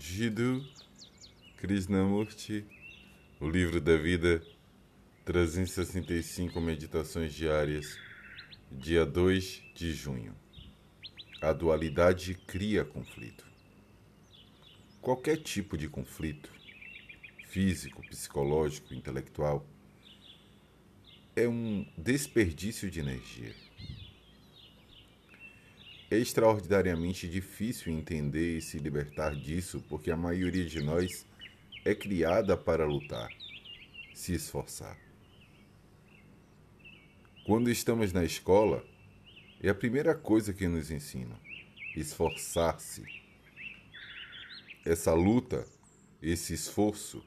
Jiddu Krishnamurti, o livro da vida, 365 meditações diárias, dia 2 de junho. A dualidade cria conflito. Qualquer tipo de conflito, físico, psicológico, intelectual, é um desperdício de energia. Extraordinariamente difícil entender e se libertar disso porque a maioria de nós é criada para lutar, se esforçar. Quando estamos na escola, é a primeira coisa que nos ensinam: esforçar-se. Essa luta, esse esforço,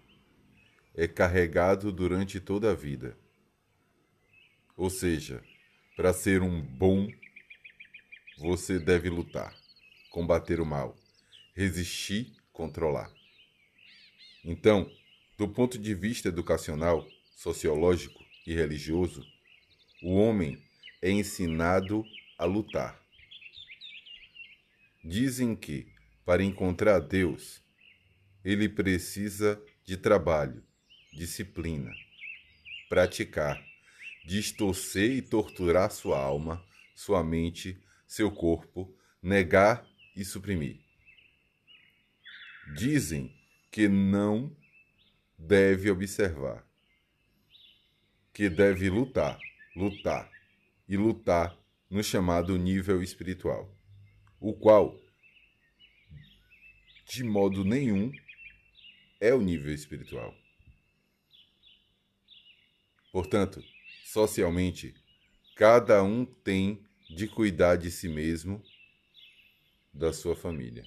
é carregado durante toda a vida. Ou seja, para ser um bom você deve lutar, combater o mal, resistir, controlar. Então, do ponto de vista educacional, sociológico e religioso, o homem é ensinado a lutar. Dizem que, para encontrar Deus, ele precisa de trabalho, disciplina, praticar, distorcer e torturar sua alma, sua mente, seu corpo, negar e suprimir. Dizem que não deve observar, que deve lutar, lutar e lutar no chamado nível espiritual, o qual, de modo nenhum, é o nível espiritual. Portanto, socialmente, cada um tem de cuidar de si mesmo, da sua família.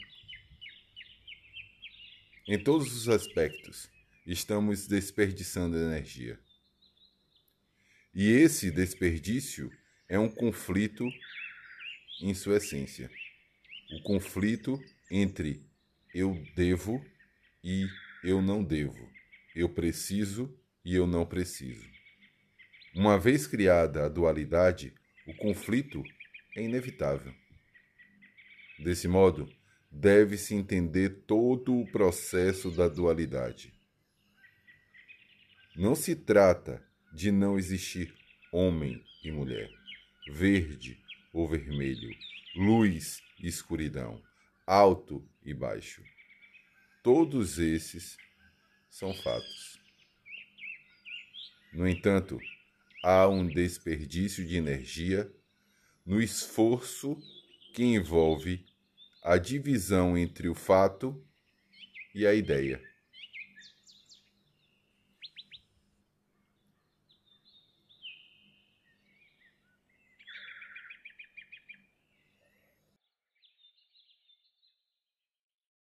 Em todos os aspectos, estamos desperdiçando energia. E esse desperdício é um conflito em sua essência. O conflito entre eu devo e eu não devo. Eu preciso e eu não preciso. Uma vez criada a dualidade, o conflito é inevitável. Desse modo, deve-se entender todo o processo da dualidade. Não se trata de não existir homem e mulher, verde ou vermelho, luz e escuridão, alto e baixo. Todos esses são fatos. No entanto, há um desperdício de energia no esforço que envolve a divisão entre o fato e a ideia.